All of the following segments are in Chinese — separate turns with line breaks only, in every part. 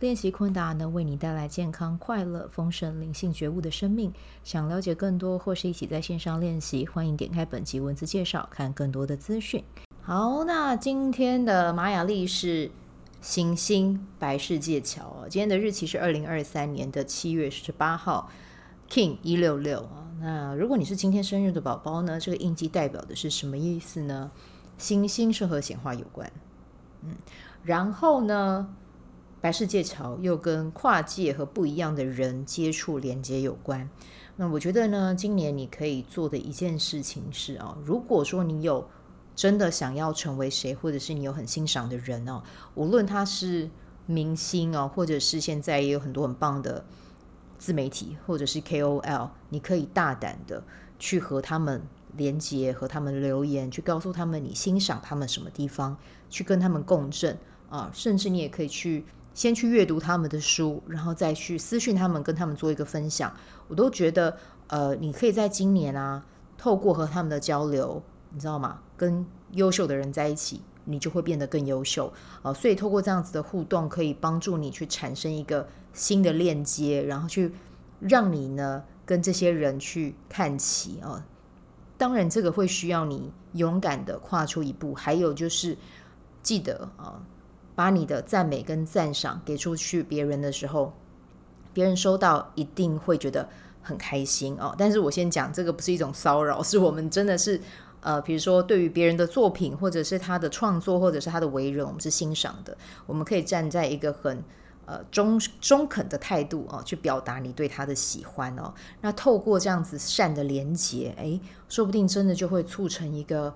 练习昆达能为你带来健康、快乐、丰盛、灵性觉悟的生命。想了解更多或是一起在线上练习，欢迎点开本集文字介绍，看更多的资讯。好，那今天的玛雅历是行星白世界桥，今天的日期是二零二三年的七月十八号，King 一六六啊。那如果你是今天生日的宝宝呢，这个印记代表的是什么意思呢？行星是和显化有关，嗯，然后呢？白世界潮又跟跨界和不一样的人接触连接有关。那我觉得呢，今年你可以做的一件事情是啊，如果说你有真的想要成为谁，或者是你有很欣赏的人哦，无论他是明星哦，或者是现在也有很多很棒的自媒体，或者是 KOL，你可以大胆的去和他们连接，和他们留言，去告诉他们你欣赏他们什么地方，去跟他们共振啊，甚至你也可以去。先去阅读他们的书，然后再去私讯他们，跟他们做一个分享。我都觉得，呃，你可以在今年啊，透过和他们的交流，你知道吗？跟优秀的人在一起，你就会变得更优秀啊，所以，透过这样子的互动，可以帮助你去产生一个新的链接，然后去让你呢跟这些人去看齐啊，当然，这个会需要你勇敢的跨出一步。还有就是，记得啊。把你的赞美跟赞赏给出去，别人的时候，别人收到一定会觉得很开心哦。但是我先讲，这个不是一种骚扰，是我们真的是，呃，比如说对于别人的作品，或者是他的创作，或者是他的为人，我们是欣赏的。我们可以站在一个很呃中中肯的态度哦，去表达你对他的喜欢哦。那透过这样子善的连结，诶，说不定真的就会促成一个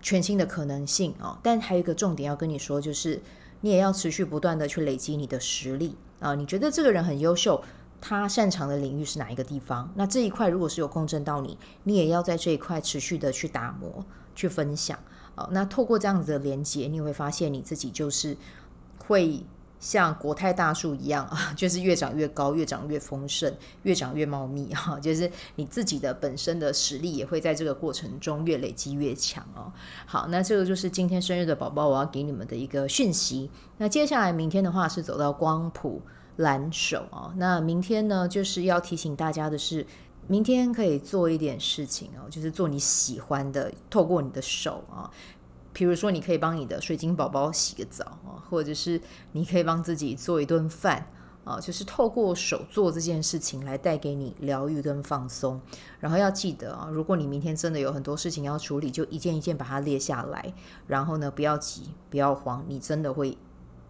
全新的可能性啊。但还有一个重点要跟你说，就是。你也要持续不断的去累积你的实力啊！你觉得这个人很优秀，他擅长的领域是哪一个地方？那这一块如果是有共振到你，你也要在这一块持续的去打磨、去分享啊！那透过这样子的连接，你会发现你自己就是会。像国泰大树一样啊，就是越长越高，越长越丰盛，越长越茂密哈。就是你自己的本身的实力也会在这个过程中越累积越强哦。好，那这个就是今天生日的宝宝，我要给你们的一个讯息。那接下来明天的话是走到光谱蓝手啊。那明天呢，就是要提醒大家的是，明天可以做一点事情哦，就是做你喜欢的，透过你的手啊。比如说，你可以帮你的水晶宝宝洗个澡啊，或者是你可以帮自己做一顿饭啊，就是透过手做这件事情来带给你疗愈跟放松。然后要记得啊，如果你明天真的有很多事情要处理，就一件一件把它列下来。然后呢，不要急，不要慌，你真的会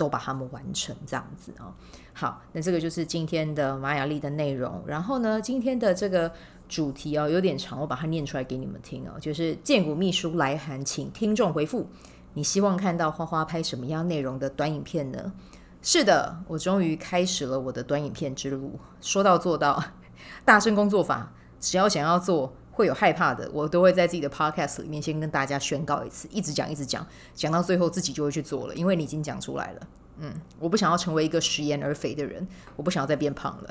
都把它们完成这样子啊。好，那这个就是今天的玛雅历的内容。然后呢，今天的这个。主题哦，有点长，我把它念出来给你们听哦。就是荐骨秘书来函，请听众回复。你希望看到花花拍什么样内容的短影片呢？是的，我终于开始了我的短影片之路。说到做到，大声工作法，只要想要做，会有害怕的，我都会在自己的 podcast 里面先跟大家宣告一次，一直讲，一直讲，讲到最后自己就会去做了，因为你已经讲出来了。嗯，我不想要成为一个食言而肥的人，我不想要再变胖了。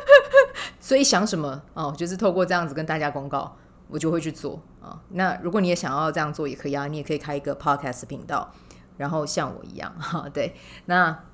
所以想什么哦，就是透过这样子跟大家公告，我就会去做啊、那如果你也想要这样做，也可以啊，你也可以开一个 podcast 频道，然后像我一样哈、对，那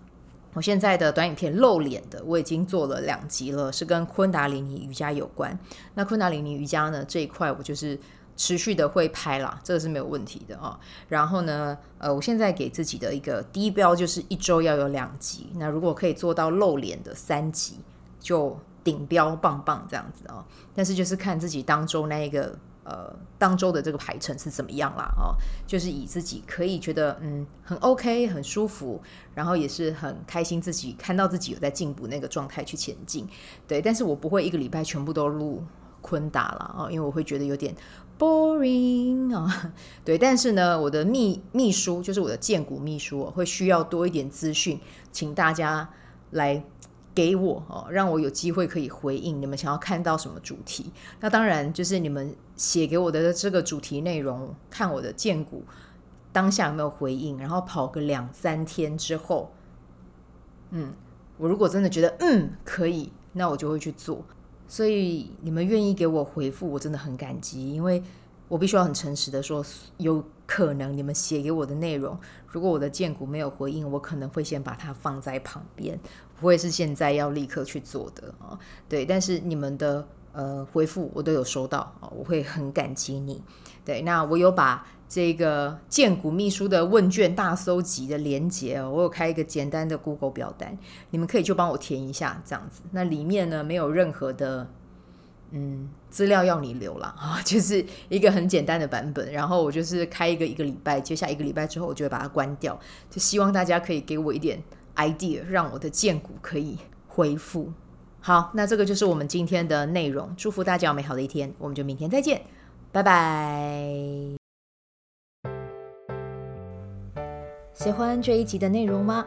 我现在的短影片露脸的，我已经做了两集了，是跟昆达里尼瑜伽有关。那昆达里尼瑜伽呢这一块，我就是持续的会拍啦，这个是没有问题的啊、哦。然后呢，呃，我现在给自己的一个低标就是一周要有两集。那如果可以做到露脸的三集，就。顶标棒棒这样子啊，但是就是看自己当周那一个呃当周的这个排程是怎么样啦啊，就是以自己可以觉得嗯很 OK 很舒服，然后也是很开心自己看到自己有在进步那个状态去前进，对，但是我不会一个礼拜全部都录昆达了啊，因为我会觉得有点 boring 啊，对，但是呢，我的秘秘书就是我的荐股秘书会需要多一点资讯，请大家来。给我哦，让我有机会可以回应你们想要看到什么主题。那当然就是你们写给我的这个主题内容，看我的荐股当下有没有回应，然后跑个两三天之后，嗯，我如果真的觉得嗯可以，那我就会去做。所以你们愿意给我回复，我真的很感激，因为我必须要很诚实的说，有可能你们写给我的内容，如果我的荐股没有回应，我可能会先把它放在旁边。不会是现在要立刻去做的啊，对，但是你们的呃回复我都有收到啊，我会很感激你。对，那我有把这个荐股秘书的问卷大搜集的连接哦，我有开一个简单的 Google 表单，你们可以就帮我填一下这样子。那里面呢没有任何的嗯资料要你留了啊，就是一个很简单的版本。然后我就是开一个一个礼拜，接下一个礼拜之后我就会把它关掉，就希望大家可以给我一点。idea 让我的荐骨可以恢复。好，那这个就是我们今天的内容。祝福大家有美好的一天，我们就明天再见，拜拜。喜欢这一集的内容吗？